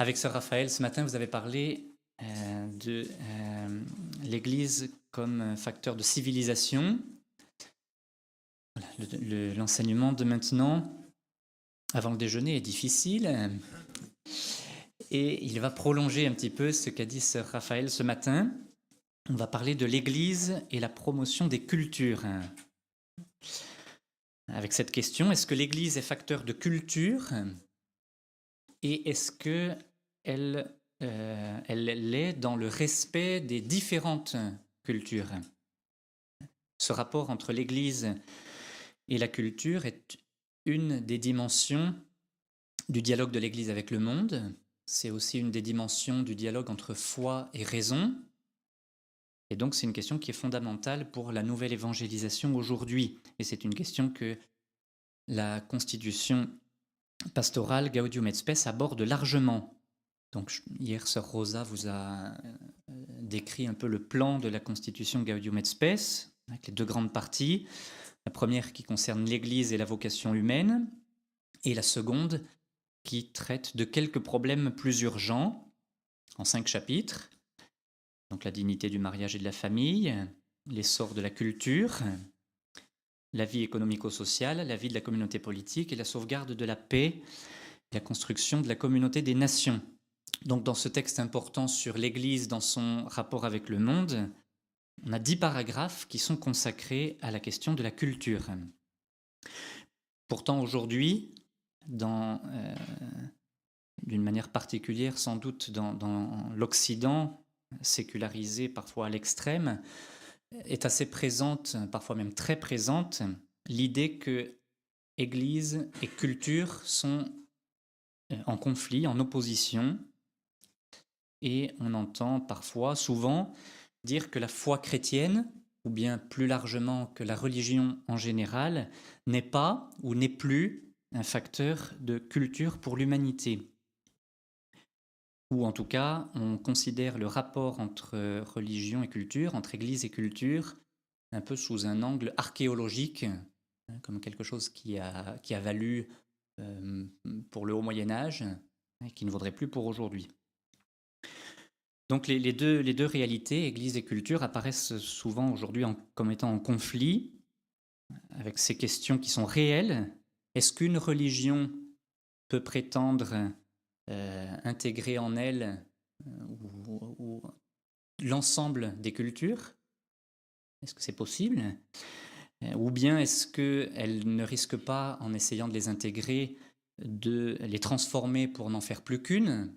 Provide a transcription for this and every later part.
Avec Sœur Raphaël, ce matin, vous avez parlé euh, de euh, l'Église comme facteur de civilisation. L'enseignement de maintenant, avant le déjeuner, est difficile. Et il va prolonger un petit peu ce qu'a dit Sœur Raphaël ce matin. On va parler de l'Église et la promotion des cultures. Avec cette question, est-ce que l'Église est facteur de culture? Et est-ce que elle, euh, l'est dans le respect des différentes cultures Ce rapport entre l'Église et la culture est une des dimensions du dialogue de l'Église avec le monde. C'est aussi une des dimensions du dialogue entre foi et raison. Et donc c'est une question qui est fondamentale pour la nouvelle évangélisation aujourd'hui. Et c'est une question que la Constitution pastorale Gaudium et Spes aborde largement. Donc hier, Sœur Rosa vous a euh, décrit un peu le plan de la Constitution Gaudium et Spes, avec les deux grandes parties. La première qui concerne l'Église et la vocation humaine, et la seconde qui traite de quelques problèmes plus urgents, en cinq chapitres. Donc la dignité du mariage et de la famille, l'essor de la culture, la vie économico-sociale, la vie de la communauté politique et la sauvegarde de la paix, la construction de la communauté des nations. Donc dans ce texte important sur l'Église dans son rapport avec le monde, on a dix paragraphes qui sont consacrés à la question de la culture. Pourtant aujourd'hui, euh, d'une manière particulière sans doute dans, dans l'Occident, sécularisé parfois à l'extrême, est assez présente, parfois même très présente, l'idée que Église et culture sont euh, en conflit, en opposition, et on entend parfois, souvent, dire que la foi chrétienne, ou bien plus largement que la religion en général, n'est pas ou n'est plus un facteur de culture pour l'humanité ou en tout cas on considère le rapport entre religion et culture, entre Église et culture, un peu sous un angle archéologique, hein, comme quelque chose qui a, valu euh, pour le haut Moyen Âge et qui ne vaudrait plus pour aujourd'hui. Donc les, deux, réalités, Église et culture, apparaissent souvent aujourd'hui comme étant en conflit avec ces questions qui sont réelles. Est-ce qu'une religion peut prétendre euh, intégrer en elle euh, l'ensemble des cultures? Est-ce que c'est possible? Euh, Ou bien est-ce qu'elle ne risque pas, en essayant de les intégrer, de les transformer pour n'en faire plus qu'une?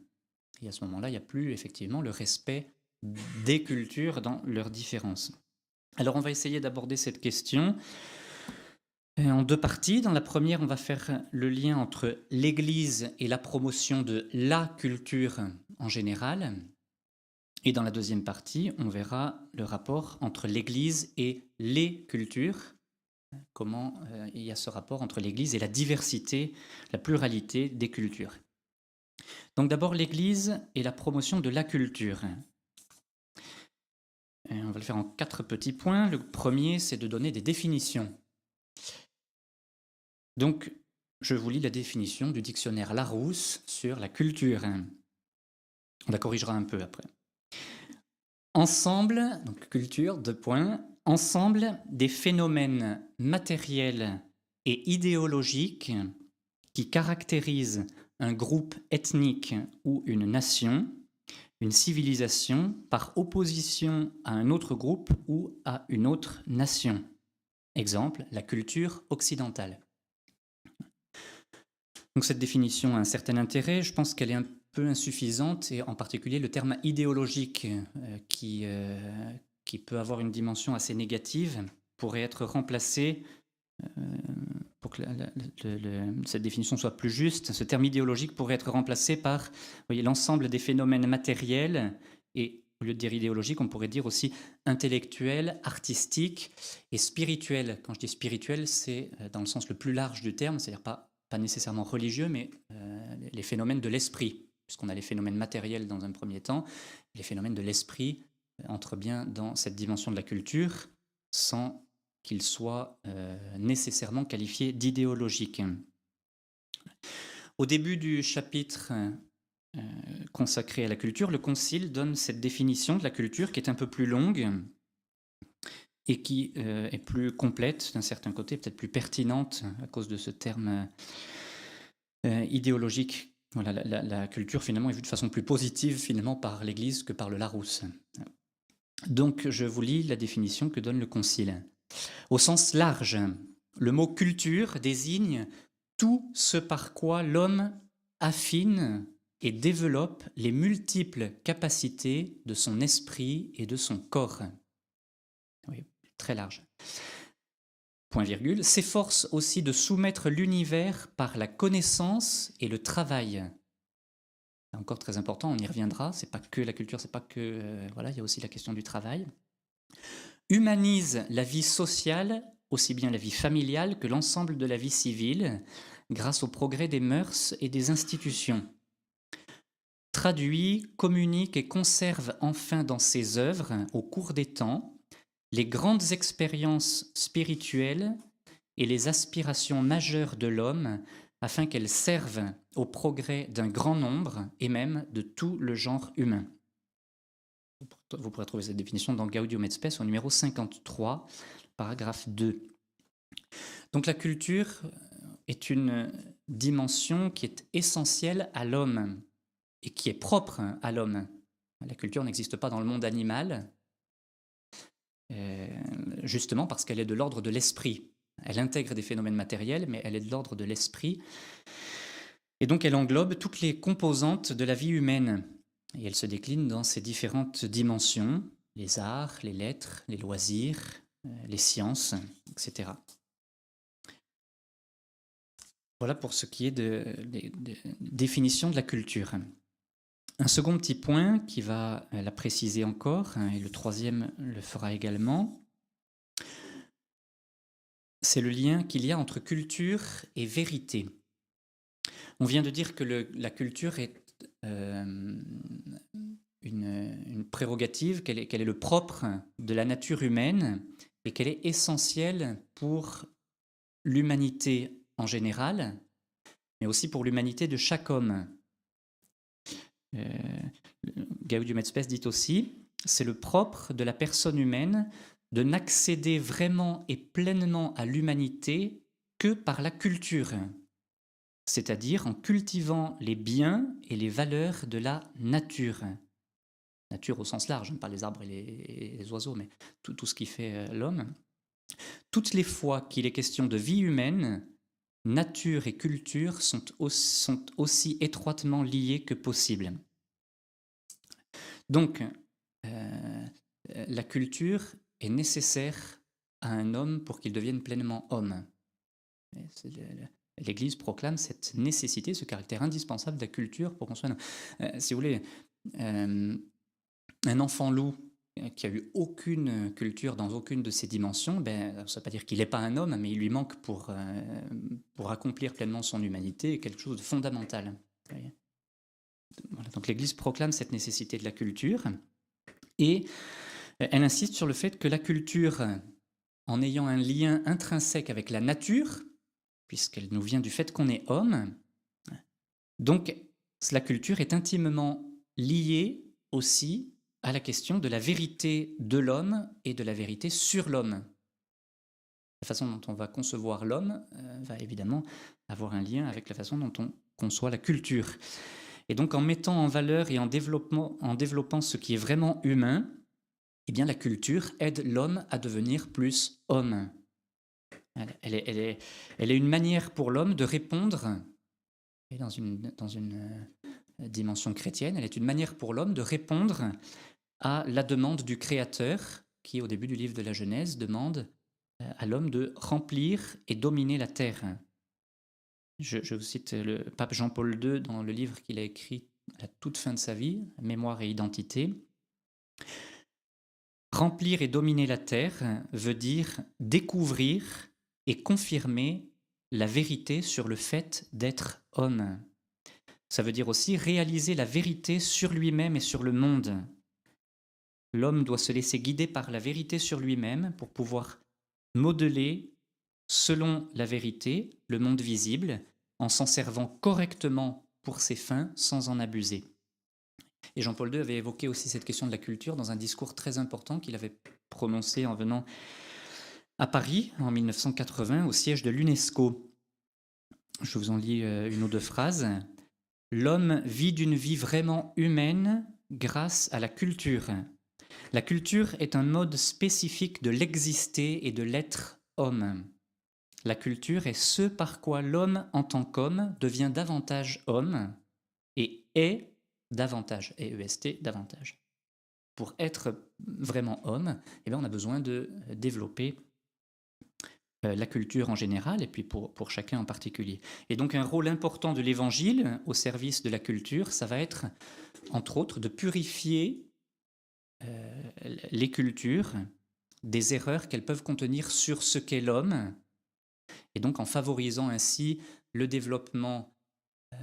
Et à ce moment-là, il n'y a plus effectivement le respect des cultures dans leurs différences. Alors on va essayer d'aborder cette question en deux parties. Dans la première, on va faire le lien entre l'Église et la promotion de la culture en général. Et dans la deuxième partie, on verra le rapport entre l'Église et les cultures, comment euh, il y a ce rapport entre l'Église et la diversité, la pluralité des cultures. Donc d'abord l'Église et la promotion de la culture. on va le faire en quatre petits points. Le premier, c'est de donner des définitions donc, je vous lis la définition du dictionnaire Larousse sur la culture. On la corrigera un peu après. Ensemble, donc culture, deux points, ensemble des phénomènes matériels et idéologiques qui caractérisent un groupe ethnique ou une nation, une civilisation par opposition à un autre groupe ou à une autre nation. Exemple, la culture occidentale. Donc cette définition a un certain intérêt. Je pense qu'elle est un peu insuffisante, et en particulier le terme idéologique, euh, qui, euh, qui peut avoir une dimension assez négative, pourrait être remplacé, euh, cette définition soit plus juste, ce terme idéologique pourrait être remplacé par l'ensemble des phénomènes matériels et au lieu de dire idéologique, on pourrait dire aussi intellectuel, artistique et spirituel. Quand je dis spirituel, c'est dans le sens le plus large du terme, c'est-à-dire pas pas nécessairement religieux, mais euh, les phénomènes de l'esprit, puisqu'on a les phénomènes matériels dans un premier temps, les phénomènes de l'esprit entrent bien dans cette dimension de la culture sans qu'ils soient euh, nécessairement qualifiés d'idéologiques. Au début du chapitre consacré à la culture, le Concile donne cette définition de la culture qui est un peu plus longue et qui est plus complète d'un certain côté, peut-être plus pertinente à cause de ce terme idéologique voilà, la, culture finalement est vue de façon plus positive finalement par l'Église que par le Larousse. Donc je vous lis la définition que donne le Concile. Au sens large, le mot culture désigne tout ce par quoi l'homme affine et développe les multiples capacités de son esprit et de son corps. Oui, très large point virgule, s'efforce aussi de soumettre l'univers par la connaissance et le travail. Encore très important, on y reviendra. C'est pas que la culture, c'est pas que euh, voilà, il y a aussi la question du travail. Humanise la vie sociale, aussi bien la vie familiale que l'ensemble de la vie civile, grâce au progrès des mœurs et des institutions. Traduit, communique et conserve enfin dans ses œuvres, au cours des temps, les grandes expériences spirituelles et les aspirations majeures de l'homme afin qu'elles servent au progrès d'un grand nombre et même de tout le genre humain. Vous pourrez trouver cette définition dans Gaudium et Spes au numéro 53, paragraphe 2. Donc la culture est une dimension qui est essentielle à l'homme et qui est propre à l'homme. La culture n'existe pas dans le monde animal, euh, justement parce qu'elle est de l'ordre de l'esprit. Elle intègre des phénomènes matériels, mais elle est de l'ordre de l'esprit. Et donc elle englobe toutes les composantes de la vie humaine. Et elle se décline dans ses différentes dimensions, les arts, les lettres, les loisirs, euh, les sciences, etc. Voilà pour ce qui est de, de définition de la culture. Un second petit point qui va la préciser encore, hein, et le troisième le fera également, c'est le lien qu'il y a entre culture et vérité. On vient de dire que la culture est euh, une, prérogative, qu'elle est, le propre de la nature humaine et qu'elle est essentielle pour l'humanité en général, mais aussi pour l'humanité de chaque homme. Euh, Gaudium et dit aussi, c'est le propre de la personne humaine de n'accéder vraiment et pleinement à l'humanité que par la culture, c'est-à-dire en cultivant les biens et les valeurs de la nature. Nature au sens large, pas les arbres et les, oiseaux, mais tout, ce qui fait euh, l'homme. Toutes les fois qu'il est question de vie humaine, nature et culture sont aussi, étroitement liées que possible. Donc, euh, la culture est nécessaire à un homme pour qu'il devienne pleinement homme. L'Église proclame cette nécessité, ce caractère indispensable de la culture pour qu'on soit. Euh, si vous voulez, euh, un enfant loup euh, qui a eu aucune culture dans aucune de ces dimensions, ben, ça ne veut pas dire qu'il n'est pas un homme, mais il lui manque pour, pour accomplir pleinement son humanité quelque chose de fondamental. donc l'Église proclame cette nécessité de la culture et elle insiste sur le fait que la culture, en ayant un lien intrinsèque avec la nature, puisqu'elle nous vient du fait qu'on est homme, donc la culture est intimement liée aussi à la question de la vérité de l'homme et de la vérité sur l'homme. La façon dont on va concevoir l'homme euh, va évidemment avoir un lien avec la façon dont on conçoit la culture. Et donc en mettant en valeur et en, en développant ce qui est vraiment humain, eh bien la culture aide l'homme à devenir plus homme. Elle, est, une manière pour l'homme de répondre, et dans une, dans une euh, dimension chrétienne, elle est une manière pour l'homme de répondre à la demande du Créateur, qui au début du livre de la Genèse demande euh, à l'homme de remplir et dominer la terre. Je, vous cite le pape Jean-Paul II dans le livre qu'il a écrit à la toute fin de sa vie, Mémoire et identité. Remplir et dominer la terre veut dire découvrir et confirmer la vérité sur le fait d'être homme. Ça veut dire aussi réaliser la vérité sur lui-même et sur le monde. L'homme doit se laisser guider par la vérité sur lui-même pour pouvoir modeler, selon la vérité, le monde visible, en s'en servant correctement pour ses fins sans en abuser. Et Jean-Paul II avait évoqué aussi cette question de la culture dans un discours très important qu'il avait prononcé en venant à Paris en 1980 au siège de l'UNESCO. Je vous en lis euh, une ou deux phrases. L'homme vit d'une vie vraiment humaine grâce à la culture. La culture est un mode spécifique de l'exister et de l'être homme. La culture est ce par quoi l'homme en tant qu'homme devient davantage homme et est davantage, EST, davantage. Pour être vraiment homme, eh bien, on a besoin de développer la culture en général et puis pour, pour chacun en particulier. Et donc un rôle important de l'Évangile au service de la culture, ça va être, entre autres, de purifier euh, les cultures des erreurs qu'elles peuvent contenir sur ce qu'est l'homme, et donc en favorisant ainsi le développement euh,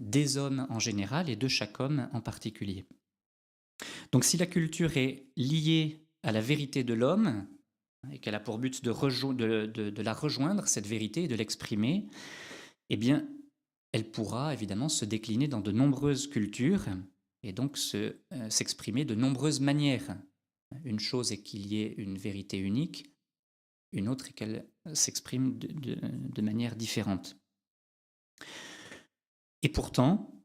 des hommes en général et de chaque homme en particulier. Donc si la culture est liée à la vérité de l'homme, et qu'elle a pour but de, la rejoindre, cette vérité, et de l'exprimer, eh bien, elle pourra évidemment se décliner dans de nombreuses cultures et donc euh, s'exprimer de nombreuses manières. Une chose est qu'il y ait une vérité unique, une autre est qu'elle s'exprime de, manière différente. Et pourtant,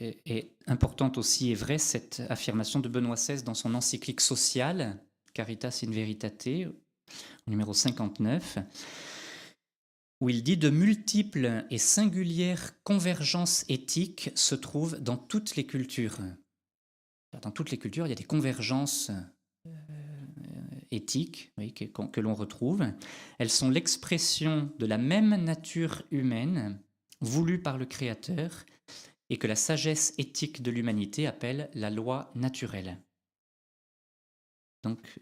euh, est importante aussi et vraie cette affirmation de Benoît XVI dans son encyclique sociale, Caritas in Veritate, au numéro 59, où il dit de multiples et singulières convergences éthiques se trouvent dans toutes les cultures. Dans toutes les cultures, il y a des convergences euh, éthiques que, que l'on retrouve. Elles sont l'expression de la même nature humaine voulue par le Créateur et que la sagesse éthique de l'humanité appelle la loi naturelle. Donc,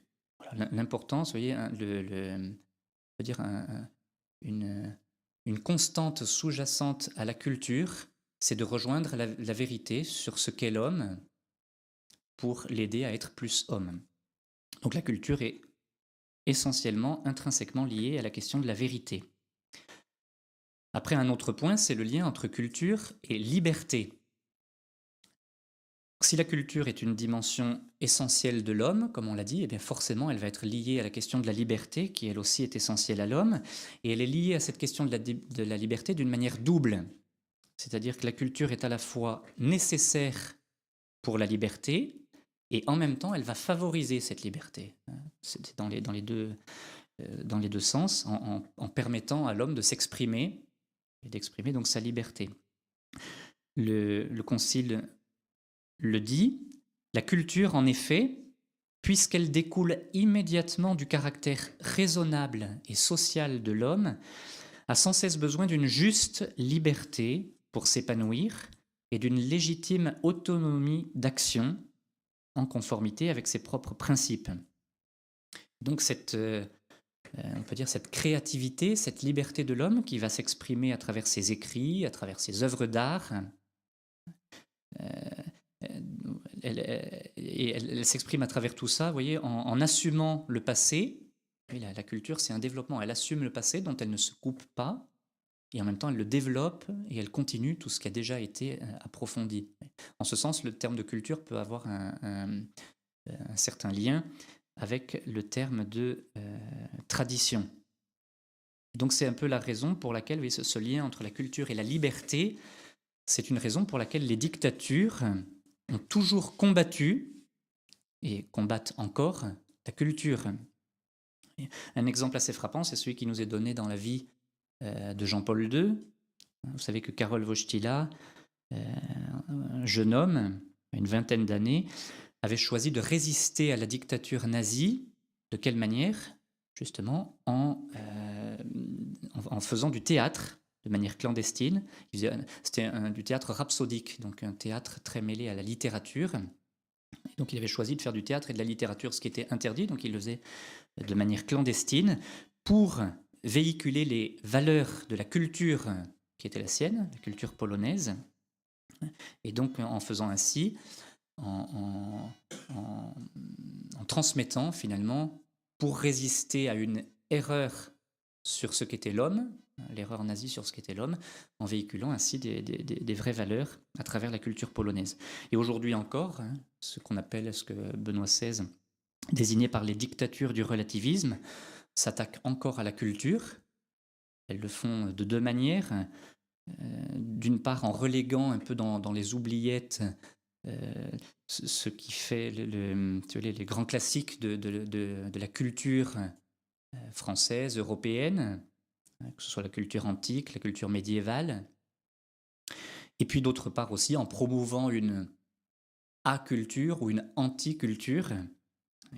l'importance, voyez, le, dire une, une, constante sous-jacente à la culture, c'est de rejoindre la vérité sur ce qu'est l'homme pour l'aider à être plus homme. Donc la culture est essentiellement, intrinsèquement liée à la question de la vérité. Après, un autre point, c'est le lien entre culture et liberté. Si la culture est une dimension essentielle de l'homme, comme on l'a dit, eh bien forcément elle va être liée à la question de la liberté, qui elle aussi est essentielle à l'homme, et elle est liée à cette question de la, liberté d'une manière double. C'est-à-dire que la culture est à la fois nécessaire pour la liberté, et en même temps elle va favoriser cette liberté. C'est dans les, deux, euh, dans les deux sens, en, permettant à l'homme de s'exprimer et d'exprimer donc sa liberté. Le concile le dit, la culture, en effet, puisqu'elle découle immédiatement du caractère raisonnable et social de l'homme, a sans cesse besoin d'une juste liberté pour s'épanouir et d'une légitime autonomie d'action en conformité avec ses propres principes. Donc cette, euh, peut dire cette créativité, cette liberté de l'homme qui va s'exprimer à travers ses écrits, à travers ses œuvres d'art, euh, elle, et elle, s'exprime à travers tout ça, vous voyez, en, assumant le passé. la, culture, c'est un développement. Elle assume le passé dont elle ne se coupe pas, et en même temps, elle le développe et elle continue tout ce qui a déjà été euh, approfondi. En ce sens, le terme de culture peut avoir un, certain lien avec le terme de euh, tradition. Donc c'est un peu la raison pour laquelle voyez, ce lien entre la culture et la liberté, c'est une raison pour laquelle les dictatures ont toujours combattu et combattent encore la culture. Un exemple assez frappant, c'est celui qui nous est donné dans la vie euh, de Jean-Paul II. Vous savez que Karol Wojtyla, euh, un jeune homme, une vingtaine d'années, avait choisi de résister à la dictature nazie. De quelle manière? Justement en, euh, en faisant du théâtre de manière clandestine. C'était du théâtre rhapsodique, donc un théâtre très mêlé à la littérature. donc il avait choisi de faire du théâtre et de la littérature, ce qui était interdit, donc il le faisait de manière clandestine pour véhiculer les valeurs de la culture qui était la sienne, la culture polonaise. Et donc en faisant ainsi, en, en transmettant finalement, pour résister à une erreur sur ce qu'était l'homme, l'erreur nazie sur ce qu'était l'homme, en véhiculant ainsi des, vraies valeurs à travers la culture polonaise. Et aujourd'hui encore, hein, ce qu'on appelle, ce que Benoît XVI désignait par les dictatures du relativisme, s'attaquent encore à la culture. Elles le font de deux manières. Euh, d'une part, en reléguant un peu dans, les oubliettes euh, ce qui fait le, les grands classiques de, la culture euh, française, européenne, que ce soit la culture antique, la culture médiévale, et puis d'autre part aussi en promouvant une aculture ou une anticulture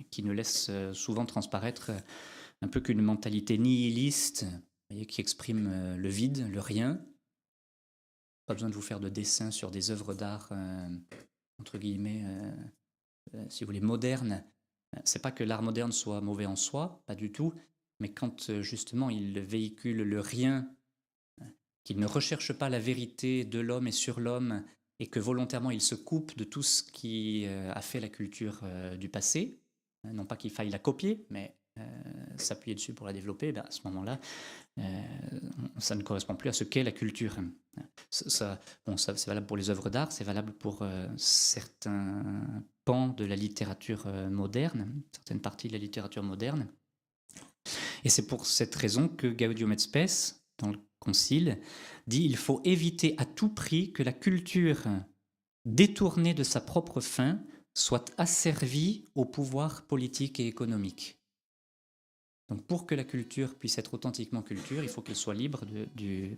qui ne laisse euh, souvent transparaître un peu qu'une mentalité nihiliste qui exprime euh, le vide, le rien. Pas besoin de vous faire de dessins sur des œuvres d'art, entre guillemets, si vous voulez, modernes, c'est pas que l'art moderne soit mauvais en soi, pas du tout, mais quand euh, justement il véhicule le rien, qu'il ne recherche pas la vérité de l'homme et sur l'homme, et que volontairement il se coupe de tout ce qui euh, a fait la culture euh, du passé, hein, non pas qu'il faille la copier, mais s'appuyer dessus pour la développer, ben, à ce moment-là, ça ne correspond plus à ce qu'est la culture. Ça, bon, ça c'est valable pour les œuvres d'art, c'est valable pour certains pan de la littérature euh, moderne, certaines parties de la littérature moderne. Et c'est pour cette raison que Gaudium et dans le Concile, dit il faut éviter à tout prix que la culture détournée de sa propre fin soit asservie au pouvoir politique et économique. Donc pour que la culture puisse être authentiquement culture, il faut qu'elle soit libre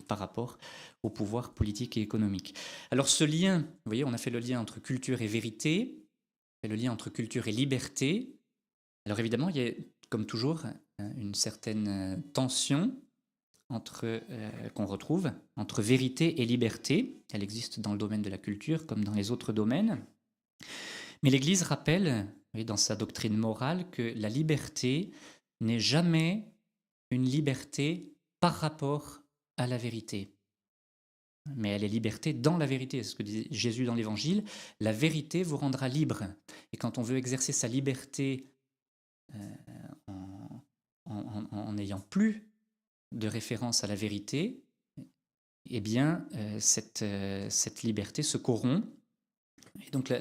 par rapport au pouvoir politique et économique. Alors ce lien, vous voyez, on a fait le lien entre culture et vérité, le lien entre culture et liberté. Alors évidemment, il y a, comme toujours, une certaine euh, tension entre euh, qu'on retrouve entre vérité et liberté. Elle existe dans le domaine de la culture comme dans les autres domaines. Mais l'Église rappelle, dans sa doctrine morale, que la liberté n'est jamais une liberté par rapport à la vérité mais elle est liberté dans la vérité. C'est ce que dit Jésus dans l'Évangile. La vérité vous rendra libre. Et quand on veut exercer sa liberté euh, en n'ayant plus de référence à la vérité, eh bien, euh, cette, euh, cette liberté se corrompt. Et donc,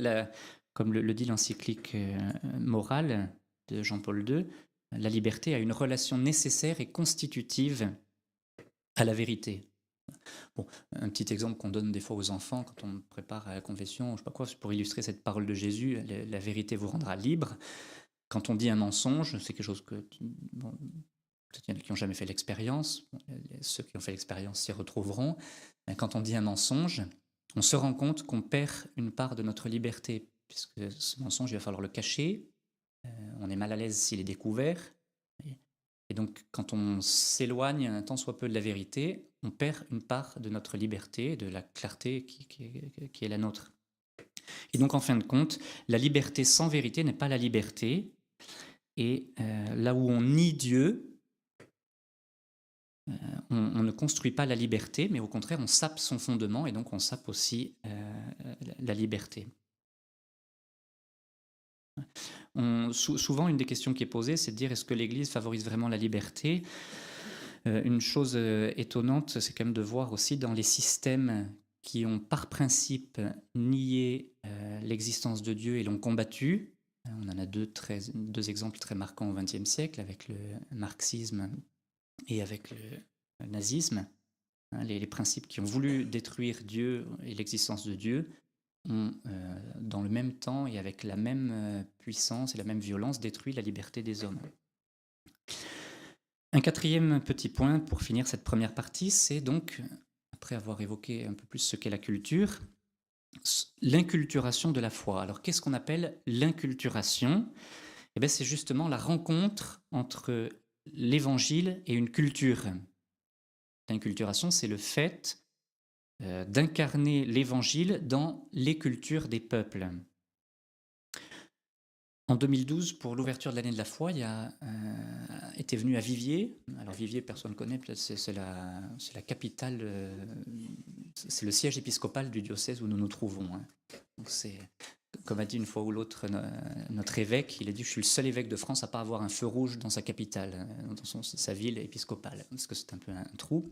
comme le, le dit l'encyclique morale de Jean-Paul II, la liberté a une relation nécessaire et constitutive à la vérité. Bon, un petit exemple qu'on donne des fois aux enfants quand on prépare à la confession, je sais pas quoi, pour illustrer cette parole de Jésus, la, vérité vous rendra libre. Quand on dit un mensonge, c'est quelque chose que bon, peut-être il y en a qui n'ont jamais fait l'expérience, ceux qui ont fait l'expérience s'y retrouveront. Quand on dit un mensonge, on se rend compte qu'on perd une part de notre liberté, puisque ce mensonge, il va falloir le cacher. Euh, on est mal à l'aise s'il est découvert. Et donc, quand on s'éloigne un tant soit peu de la vérité, on perd une part de notre liberté, de la clarté qui, est la nôtre. Et donc, en fin de compte, la liberté sans vérité n'est pas la liberté. Et euh, là où on nie Dieu, euh, on, ne construit pas la liberté, mais au contraire, on sape son fondement et donc on sape aussi euh, la liberté souvent, une des questions qui est posée, c'est de dire est-ce que l'Église favorise vraiment la liberté? Une chose étonnante, c'est quand même de voir aussi dans les systèmes qui ont par principe nié l'existence de Dieu et l'ont combattu. On en a deux, exemples très marquants au XXe siècle avec le marxisme et avec le nazisme. Hein, les, les principes qui ont voulu détruire Dieu et l'existence de Dieu ont, euh, dans le même temps et avec la même euh, puissance et la même violence, détruit la liberté des hommes. Un quatrième petit point pour finir cette première partie, c'est donc, après avoir évoqué un peu plus ce qu'est la culture, l'inculturation de la foi. Alors qu'est-ce qu'on appelle l'inculturation? Eh C'est justement la rencontre entre l'évangile et une culture. L'inculturation, c'est le fait euh, d'incarner l'évangile dans les cultures des peuples. En 2012, pour l'ouverture de l'année de la foi, il a euh, été venu à Viviers. Alors Viviers, personne ne connaît, c'est la, capitale, euh, c'est le siège épiscopal du diocèse où nous nous trouvons. Hein. C'est, comme a dit une fois ou l'autre notre évêque, il a dit je suis le seul évêque de France à pas avoir un feu rouge dans sa capitale, dans sa ville épiscopale, parce que c'est un peu un trou.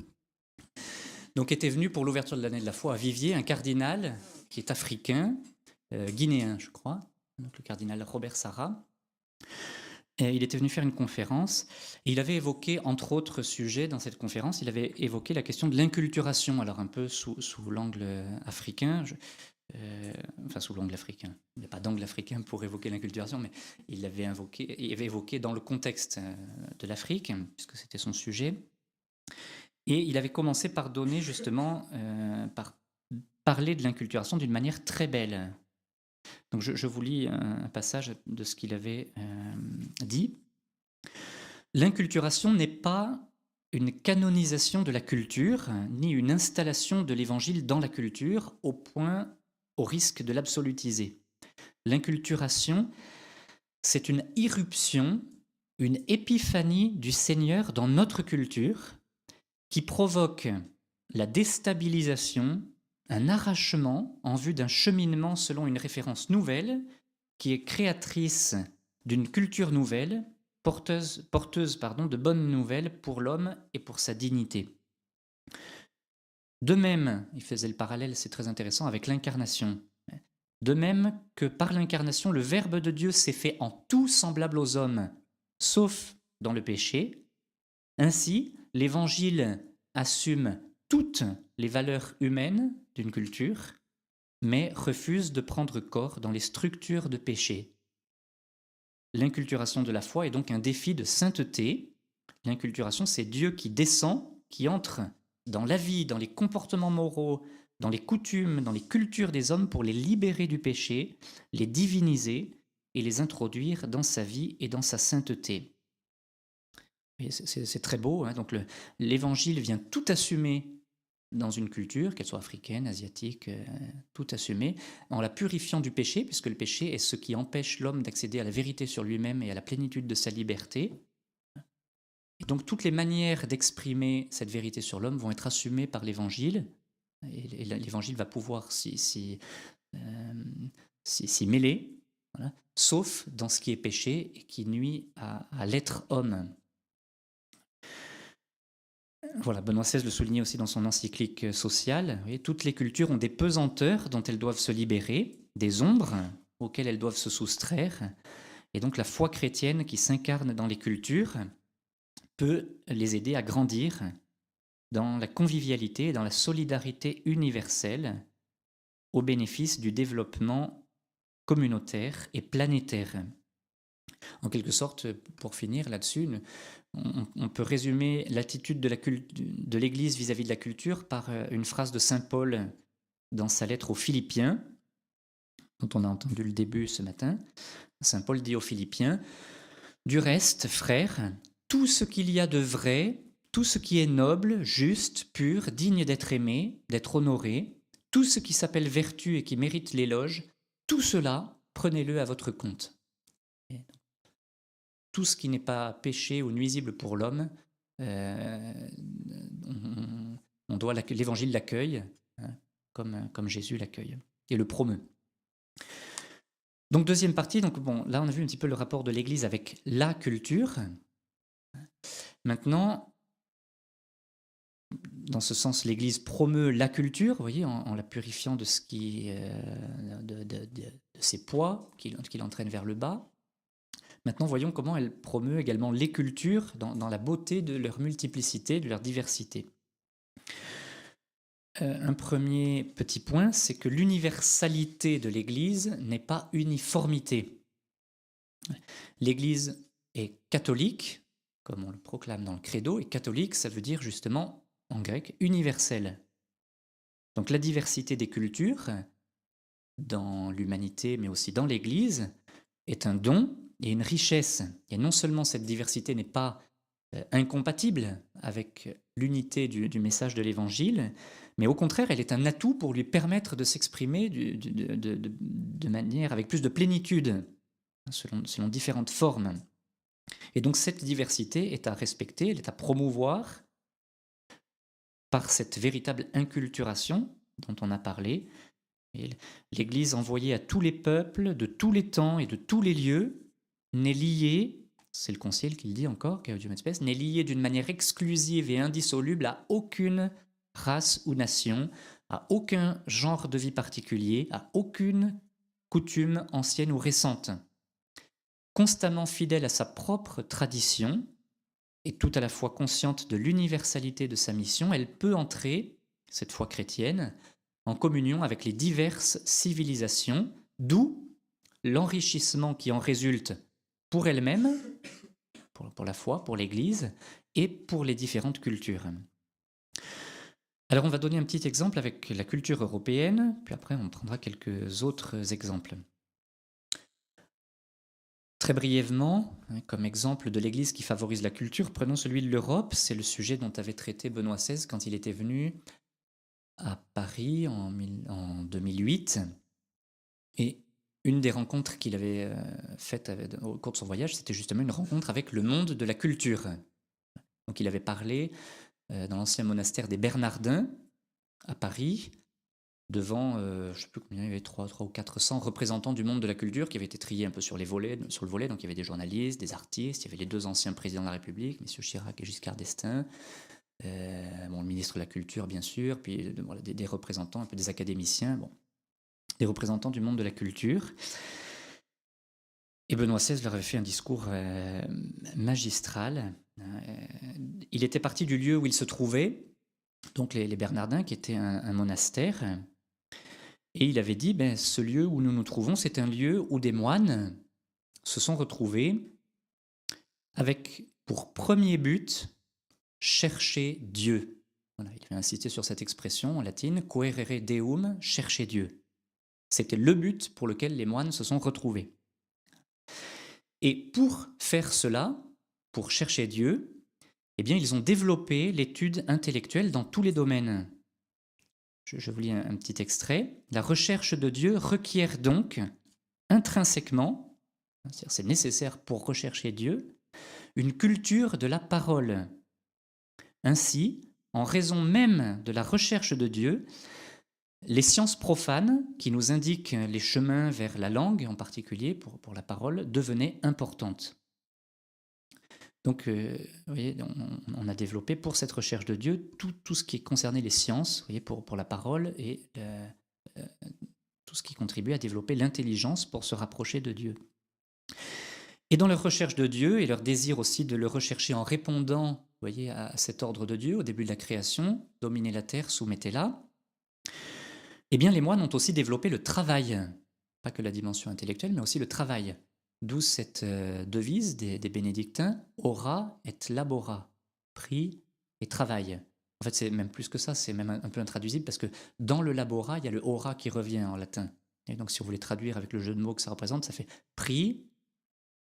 Donc était venu pour l'ouverture de l'année de la foi à Vivier un cardinal qui est africain, euh, guinéen je crois, le cardinal Robert Sarra. Et il était venu faire une conférence et il avait évoqué, entre autres sujets dans cette conférence, il avait évoqué la question de l'inculturation, alors un peu sous, l'angle africain. Euh, enfin sous l'angle africain. Il n'y a pas d'angle africain pour évoquer l'inculturation, mais il l'avait avait évoqué dans le contexte euh, de l'Afrique, puisque c'était son sujet. Et il avait commencé par donner justement, euh, par parler de l'inculturation d'une manière très belle. Donc je, vous lis un, passage de ce qu'il avait dit. L'inculturation n'est pas une canonisation de la culture, ni une installation de l'évangile dans la culture, au point au risque de l'absolutiser. L'inculturation, c'est une irruption, une épiphanie du Seigneur dans notre culture qui provoque la déstabilisation, un arrachement en vue d'un cheminement selon une référence nouvelle qui est créatrice d'une culture nouvelle, porteuse, de bonnes nouvelles pour l'homme et pour sa dignité. De même, il faisait le parallèle, c'est très intéressant, avec l'incarnation. De même que par l'incarnation, le Verbe de Dieu s'est fait en tout semblable aux hommes, sauf dans le péché. Ainsi, l'Évangile assume toutes les valeurs humaines d'une culture, mais refuse de prendre corps dans les structures de péché. L'inculturation de la foi est donc un défi de sainteté. L'inculturation, c'est Dieu qui descend, qui entre dans la vie, dans les comportements moraux, dans les coutumes, dans les cultures des hommes pour les libérer du péché, les diviniser et les introduire dans sa vie et dans sa sainteté. C'est très beau. Hein. donc l'évangile vient tout assumer dans une culture, qu'elle soit africaine, asiatique, euh, tout assumer, en la purifiant du péché, puisque le péché est ce qui empêche l'homme d'accéder à la vérité sur lui-même et à la plénitude de sa liberté. Et donc toutes les manières d'exprimer cette vérité sur l'homme vont être assumées par l'Évangile, et l'Évangile va pouvoir s'y euh, mêler, sauf dans ce qui est péché et qui nuit à, l'être homme. Benoît XVI le soulignait aussi dans son encyclique sociale. toutes les cultures ont des pesanteurs dont elles doivent se libérer, des ombres auxquelles elles doivent se soustraire. Et donc la foi chrétienne qui s'incarne dans les cultures peut les aider à grandir dans la convivialité et dans la solidarité universelle au bénéfice du développement communautaire et planétaire. En quelque sorte, pour finir là-dessus, on, peut résumer l'attitude de l'Église vis-à-vis de la culture par euh, une phrase de Saint Paul dans sa lettre aux Philippiens, dont on a entendu le début ce matin. Saint Paul dit aux Philippiens, Du reste, frères, tout ce qu'il y a de vrai, tout ce qui est noble, juste, pur, digne d'être aimé, d'être honoré, tout ce qui s'appelle vertu et qui mérite l'éloge, tout cela, prenez-le à votre compte. Tout ce qui n'est pas péché ou nuisible pour l'homme, euh, on, doit l'évangile l'accueille, hein, comme, comme Jésus l'accueille et le promeut. Donc deuxième partie, donc bon, là on a vu un petit peu le rapport de l'Église avec la culture. Maintenant, dans ce sens, l'Église promeut la culture, voyez, en, la purifiant de ce qui, euh, de, ses poids qui, l'entraînent vers le bas. Maintenant, voyons comment elle promeut également les cultures dans, la beauté de leur multiplicité, de leur diversité. Euh, un premier petit point, c'est que l'universalité de l'Église n'est pas uniformité. L'Église est catholique, comme on le proclame dans le credo, et catholique, ça veut dire justement, en grec, universel. Donc la diversité des cultures, dans l'humanité, mais aussi dans l'Église, est un don et une richesse. Et non seulement cette diversité n'est pas euh, incompatible avec l'unité du, message de l'Évangile, mais au contraire, elle est un atout pour lui permettre de s'exprimer de, manière avec plus de plénitude, selon différentes formes. Et donc cette diversité est à respecter, elle est à promouvoir par cette véritable inculturation dont on a parlé. L'Église envoyée à tous les peuples, de tous les temps et de tous les lieux, n'est liée, c'est le Concile qui le dit encore, n'est liée d'une manière exclusive et indissoluble à aucune race ou nation, à aucun genre de vie particulier, à aucune coutume ancienne ou récente. Constamment fidèle à sa propre tradition et tout à la fois consciente de l'universalité de sa mission, elle peut entrer, cette foi chrétienne, en communion avec les diverses civilisations, d'où l'enrichissement qui en résulte pour elle-même, pour, la foi, pour l'Église, et pour les différentes cultures. Alors on va donner un petit exemple avec la culture européenne, puis après on prendra quelques autres exemples. Très brièvement, hein, comme exemple de l'Église qui favorise la culture, prenons celui de l'Europe. C'est le sujet dont avait traité Benoît XVI quand il était venu à Paris en 2008. Et une des rencontres qu'il avait euh, faites au cours de son voyage, c'était justement une rencontre avec le monde de la culture. Donc il avait parlé euh, dans l'ancien monastère des Bernardins à Paris, devant, euh, je ne sais plus combien, il y avait 3, 3 ou 400 représentants du monde de la culture qui avaient été triés un peu sur, les volets, sur le volet. Donc il y avait des journalistes, des artistes, il y avait les deux anciens présidents de la République, M. Chirac et Giscard d'Estaing, bon, le ministre de la Culture bien sûr, puis des, des, représentants, un peu des académiciens, bon, des représentants du monde de la culture. Et Benoît XVI leur avait fait un discours euh, magistral. Euh, il était parti du lieu où il se trouvait, donc les, Bernardins, qui était un, monastère, et il avait dit, ben, ce lieu où nous nous trouvons, c'est un lieu où des moines se sont retrouvés avec pour premier but chercher Dieu. Il avait insisté sur cette expression en latine, coerere deum, chercher Dieu. C'était le but pour lequel les moines se sont retrouvés. Et pour faire cela, pour chercher Dieu, eh bien, ils ont développé l'étude intellectuelle dans tous les domaines. Je, vous lis un, petit extrait. La recherche de Dieu requiert donc intrinsèquement, c'est nécessaire pour rechercher Dieu, une culture de la parole. Ainsi, en raison même de la recherche de Dieu, les sciences profanes, qui nous indiquent les chemins vers la langue, en particulier pour, la parole, devenaient importantes. Donc, euh, vous voyez, on, a développé pour cette recherche de Dieu tout, ce qui concernait les sciences, pour, la parole et euh, tout ce qui contribuait à développer l'intelligence pour se rapprocher de Dieu. Et dans leur recherche de Dieu et leur désir aussi de le rechercher en répondant, voyez, à cet ordre de Dieu au début de la création, dominer la terre, soumettez-la, eh bien, les moines ont aussi développé le travail, pas que la dimension intellectuelle, mais aussi le travail. D'où cette euh, devise des, bénédictins, ora et labora, prie et travail. En fait, c'est même plus que ça, c'est même un, peu intraduisible parce que dans le labora, il y a le ora qui revient en latin. Et donc, si vous voulez traduire avec le jeu de mots que ça représente, ça fait prie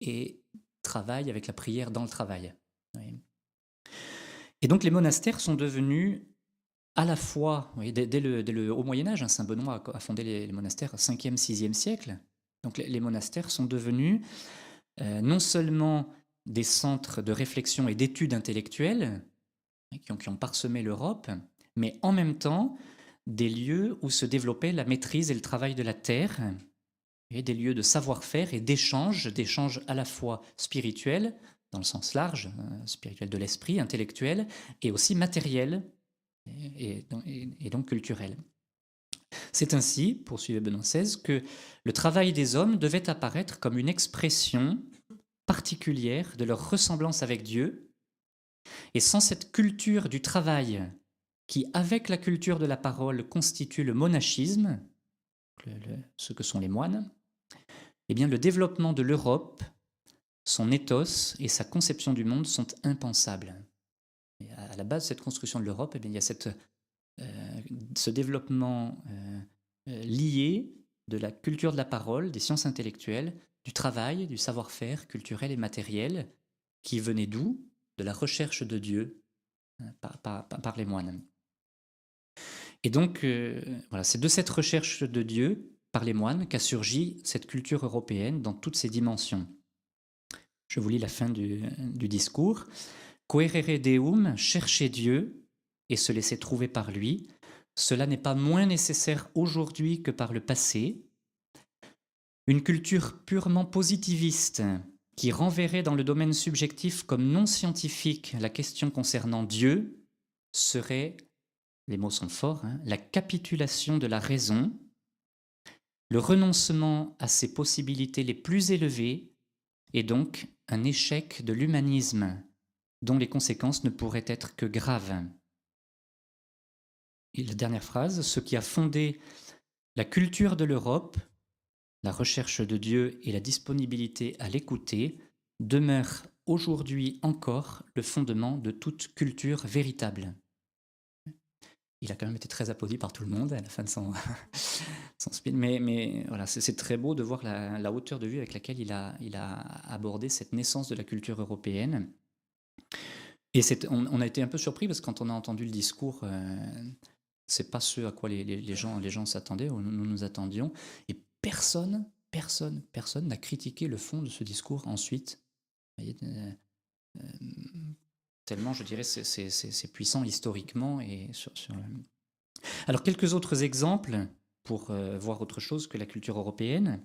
et travail avec la prière dans le travail. Et donc, les monastères sont devenus à la fois, dès, le, Haut Moyen Âge, hein, Saint Benoît a fondé les, monastères au 5e, 6e siècle. Donc les, monastères sont devenus euh, non seulement des centres de réflexion et d'études intellectuelles hein, qui ont, parsemé l'Europe, mais en même temps des lieux où se développait la maîtrise et le travail de la terre, et des lieux de savoir-faire et d'échange, d'échange à la fois spirituel, dans le sens large, euh, spirituel de l'esprit, intellectuel, et aussi matériel, et, donc culturel. C'est ainsi, poursuivait Benoît XVI, que le travail des hommes devait apparaître comme une expression particulière de leur ressemblance avec Dieu, et sans cette culture du travail qui, avec la culture de la parole, constitue le monachisme, ce que sont les moines, eh bien le développement de l'Europe, son ethos et sa conception du monde sont impensables la base de cette construction de l'Europe, eh il y a euh, ce développement euh, euh, lié de la culture de la parole, des sciences intellectuelles, du travail, du savoir-faire culturel et matériel, qui venait d'où? De la recherche de Dieu par, les moines. Et donc, voilà, c'est de cette recherche de Dieu par les moines qu'a surgi cette culture européenne dans toutes ses dimensions. Je vous lis la fin du discours. Coerere Deum, chercher Dieu et se laisser trouver par lui, cela n'est pas moins nécessaire aujourd'hui que par le passé. Une culture purement positiviste qui renverrait dans le domaine subjectif comme non scientifique la question concernant Dieu serait les mots sont forts, hein, la capitulation de la raison, le renoncement à ses possibilités les plus élevées, et donc un échec de l'humanisme dont les conséquences ne pourraient être que graves. Et la dernière phrase, ce qui a fondé la culture de l'Europe, la recherche de Dieu et la disponibilité à l'écouter, demeure aujourd'hui encore le fondement de toute culture véritable il a quand même été très applaudi par tout le monde à la fin de son, son speech. Mais, voilà, c'est très beau de voir la, hauteur de vue avec laquelle il a abordé cette naissance de la culture européenne. Et on, a été un peu surpris parce que quand on a entendu le discours, euh, c'est pas ce à quoi les, gens les gens s'attendaient, ou nous nous attendions. Et personne, personne, personne n'a critiqué le fond de ce discours ensuite. Euh, euh, tellement, je dirais, c'est puissant historiquement. Et sur, Alors, quelques autres exemples pour euh, voir autre chose que la culture européenne.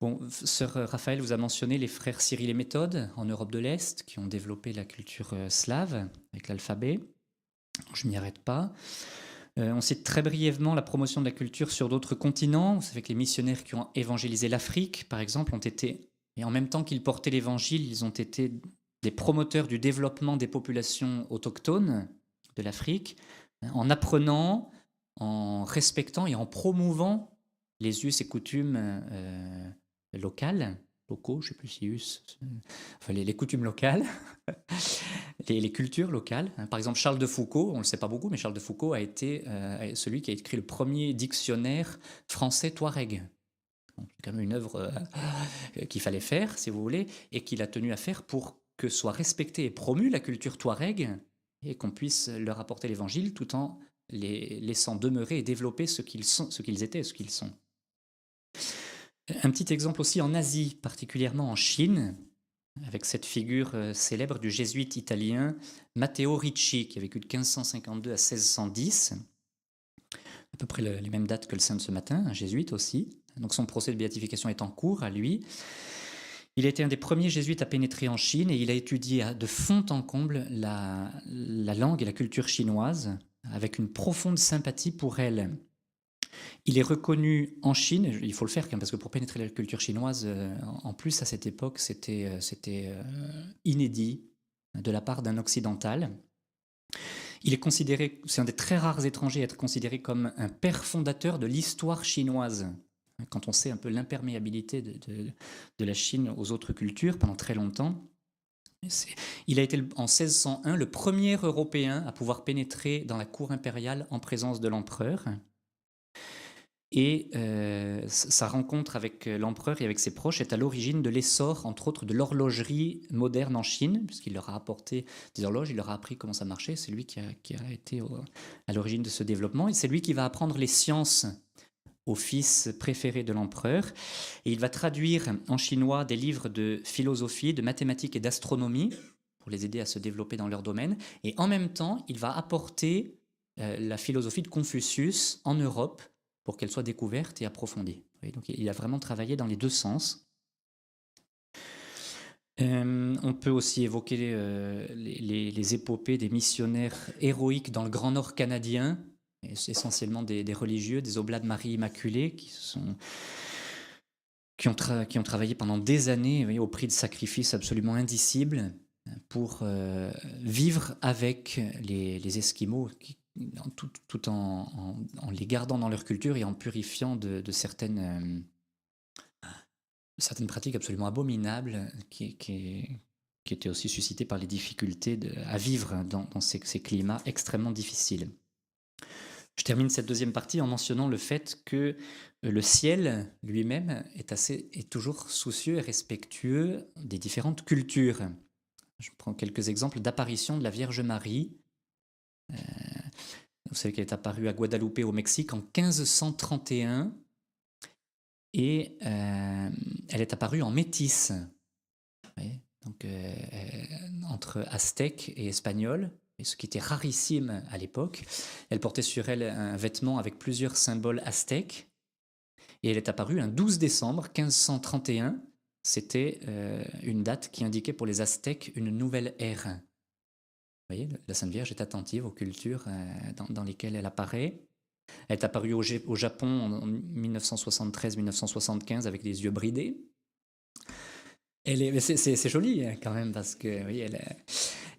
Bon, Sœur Raphaël vous a mentionné les frères Cyril et Méthode en Europe de l'Est qui ont développé la culture euh, slave avec l'alphabet. Je m'y arrête pas. Euh, on cite très brièvement la promotion de la culture sur d'autres continents. Vous savez que les missionnaires qui ont évangélisé l'Afrique, par exemple, ont été, et en même temps qu'ils portaient l'évangile, ils ont été des promoteurs du développement des populations autochtones de l'Afrique, hein, en apprenant, en respectant et en promouvant les us et coutumes euh, locales, locaux, je ne sais plus si enfin les, coutumes locales, les, cultures locales. Hein. Par exemple, Charles de Foucault, on ne le sait pas beaucoup, mais Charles de Foucault a été euh, celui qui a écrit le premier dictionnaire français touareg. C'est quand même une œuvre euh, qu'il fallait faire, si vous voulez, et qu'il a tenu à faire pour que soit respectée et promue la culture touareg et qu'on puisse leur apporter l'évangile tout en les laissant demeurer et développer ce qu'ils sont, ce qu'ils étaient, ce qu'ils sont. Un petit exemple aussi en Asie, particulièrement en Chine, avec cette figure euh, célèbre du jésuite italien Matteo Ricci, qui a vécu de 1552 à 1610, à peu près les mêmes dates que le saint de ce matin, un jésuite aussi. Donc son procès de béatification est en cours à lui. Il a été un des premiers jésuites à pénétrer en Chine et il a étudié de fond en comble la, langue et la culture chinoise avec une profonde sympathie pour elle. Il est reconnu en Chine, il faut le faire parce que pour pénétrer la culture chinoise, euh, en plus à cette époque, c'était euh, euh, inédit de la part d'un occidental. Il est considéré, c'est un des très rares étrangers à être considéré comme un père fondateur de l'histoire chinoise quand on sait un peu l'imperméabilité de, la Chine aux autres cultures pendant très longtemps. Il a été en 1601 le premier Européen à pouvoir pénétrer dans la cour impériale en présence de l'empereur. Et euh, sa rencontre avec l'empereur et avec ses proches est à l'origine de l'essor, entre autres, de l'horlogerie moderne en Chine, puisqu'il leur a apporté des horloges, il leur a appris comment ça marchait. C'est lui qui a, été à l'origine de ce développement. Et c'est lui qui va apprendre les sciences au fils préféré de l'empereur. Et il va traduire en chinois des livres de philosophie, de mathématiques et d'astronomie pour les aider à se développer dans leur domaine. Et en même temps, il va apporter euh, la philosophie de Confucius en Europe pour qu'elle soit découverte et approfondie. donc il a vraiment travaillé dans les deux sens. Euh, on peut aussi évoquer euh, les, les, épopées des missionnaires héroïques dans le Grand Nord canadien, essentiellement des, religieux, des oblats de Marie Immaculée, qui, ont, travaillé pendant des années au prix de sacrifices absolument indicibles pour euh, vivre avec les, Esquimaux, tout, en, les gardant dans leur culture et en purifiant de, certaines, euh, certaines pratiques absolument abominables qui, qui, étaient aussi suscitées par les difficultés à vivre dans, ces, climats extrêmement difficiles. Je termine cette deuxième partie en mentionnant le fait que euh, le ciel lui-même est, est toujours soucieux et respectueux des différentes cultures. Je prends quelques exemples d'apparition de la Vierge Marie. Euh, vous savez qu'elle est apparue à Guadalupe au Mexique en 1531 et euh, elle est apparue en métisse, donc entre aztèque et espagnol ce qui était rarissime à l'époque. Elle portait sur elle un vêtement avec plusieurs symboles aztèques, et elle est apparue un 12 décembre 1531. C'était euh, une date qui indiquait pour les Aztèques une nouvelle ère. Voyez, la Sainte Vierge est attentive aux cultures dans, lesquelles elle apparaît. Elle est apparue au, Japon en 1973-1975 avec des yeux bridés. C'est joli hein, quand même parce que oui, elle,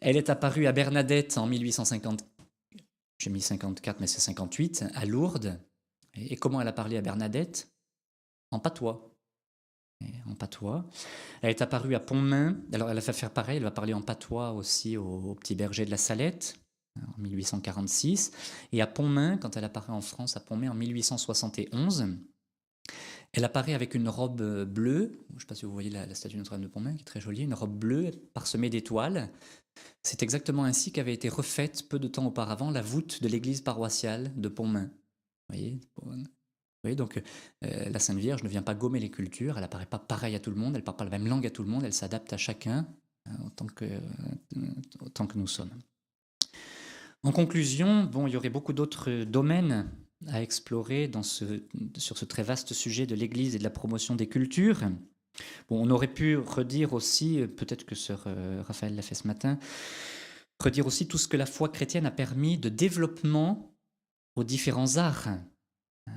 elle est apparue à Bernadette en 1850. J'ai mis 54, mais c'est 58, à Lourdes. Et comment elle a parlé à Bernadette? En patois. En patois. Elle est apparue à Pontmain. Alors, elle a fait faire pareil. Elle va parler en patois aussi au, petit berger de la Salette en 1846. Et à Pontmain, quand elle apparaît en France, à Pontmain en 1871, elle apparaît avec une robe euh, bleue, je ne sais pas si vous voyez la, statue Notre-Dame de Pontmain, qui est très jolie, une robe bleue parsemée d'étoiles. C'est exactement ainsi qu'avait été refaite peu de temps auparavant la voûte de l'église paroissiale de Pontmain. Vous voyez, donc euh, la Sainte Vierge ne vient pas gommer les cultures, elle n'apparaît pas pareil à tout le monde, elle parle pas la même langue à tout le monde, elle s'adapte à chacun autant, que, euh, autant que nous sommes. En conclusion, bon, il y aurait beaucoup d'autres domaines à explorer sur ce très vaste sujet de l'Église et de la promotion des cultures. On aurait pu redire aussi, peut-être que Sœur euh, Raphaël l'a fait ce matin, redire aussi tout ce que la foi chrétienne a permis de développement aux différents arts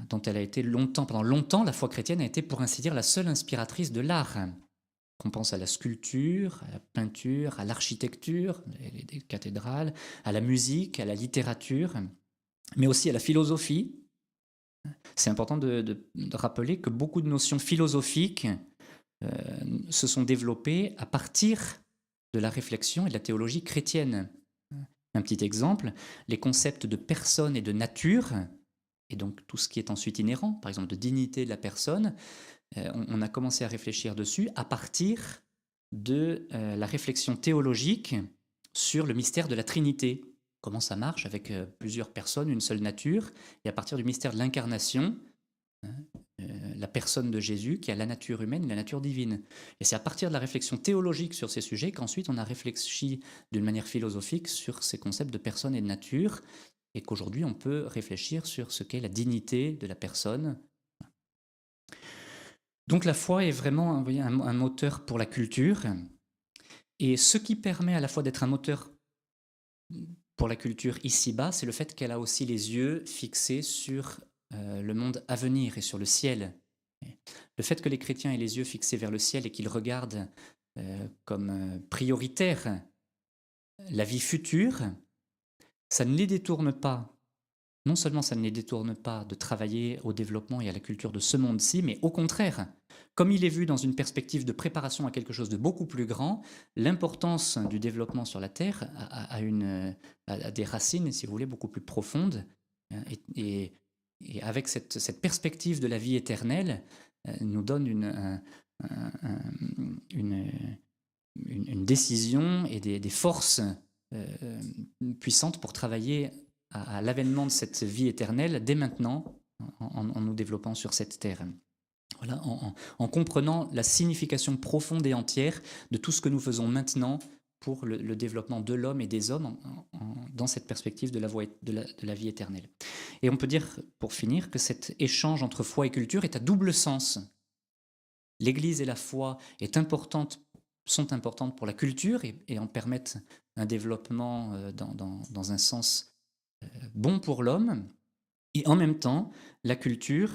dont elle a été longtemps, pendant longtemps, la foi chrétienne a été pour ainsi dire la seule inspiratrice de l'art. Qu'on pense à la sculpture, à la peinture, à l'architecture, les cathédrales, à la musique, à la littérature mais aussi à la philosophie. C'est important de, rappeler que beaucoup de notions philosophiques euh, se sont développées à partir de la réflexion et de la théologie chrétienne. Un petit exemple, les concepts de personne et de nature, et donc tout ce qui est ensuite inhérent, par exemple de dignité de la personne, euh, on, a commencé à réfléchir dessus à partir de euh, la réflexion théologique sur le mystère de la Trinité comment ça marche avec euh, plusieurs personnes, une seule nature, et à partir du mystère de l'incarnation, la personne de Jésus qui a la nature humaine et la nature divine. Et c'est à partir de la réflexion théologique sur ces sujets qu'ensuite on a réfléchi d'une manière philosophique sur ces concepts de personne et de nature, et qu'aujourd'hui on peut réfléchir sur ce qu'est la dignité de la personne. Donc la foi est vraiment un moteur pour la culture, et ce qui permet à la fois d'être un moteur pour la culture ici-bas, c'est le fait qu'elle a aussi les yeux fixés sur euh, le monde à venir et sur le ciel. Le fait que les chrétiens aient les yeux fixés vers le ciel et qu'ils regardent euh, comme euh, prioritaire la vie future, ça ne les détourne pas. Non seulement ça ne les détourne pas de travailler au développement et à la culture de ce monde-ci, mais au contraire, comme il est vu dans une perspective de préparation à quelque chose de beaucoup plus grand, l'importance du développement sur la Terre a, des racines, si vous voulez, beaucoup plus profondes. Hein, et, avec cette, perspective de la vie éternelle, euh, nous donne une, décision et des, forces euh, puissantes pour travailler à, l'avènement de cette vie éternelle dès maintenant en nous développant sur cette terre en, comprenant la signification profonde et entière de tout ce que nous faisons maintenant pour le, développement de l'homme et des hommes dans cette perspective de la, de, la, vie éternelle. Et on peut dire, pour finir, que cet échange entre foi et culture est à double sens. L'Église et la foi est importante, sont importantes pour la culture et, en permettent un développement euh, dans, un sens euh, bon pour l'homme. Et en même temps, la culture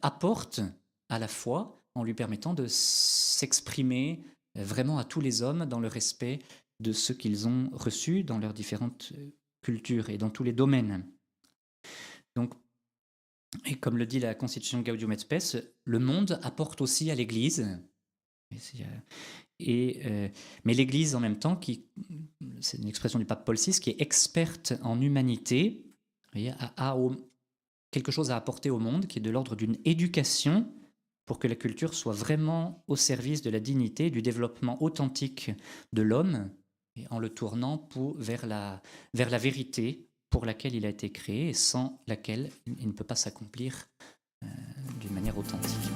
apporte à la fois en lui permettant de s'exprimer euh, vraiment à tous les hommes dans le respect de ce qu'ils ont reçu dans leurs différentes euh, cultures et dans tous les domaines. Donc, et comme le dit la Constitution Gaudium et Spes, le monde apporte aussi à l'Église. Euh, mais l'Église en même temps, qui, c'est une expression du pape Paul VI, qui est experte en humanité, a, quelque chose à apporter au monde, qui est de l'ordre d'une éducation pour que la culture soit vraiment au service de la dignité, du développement authentique de l'homme, et en le tournant pour, vers, la, vers la vérité pour laquelle il a été créé et sans laquelle il ne peut pas s'accomplir euh, d'une manière authentique.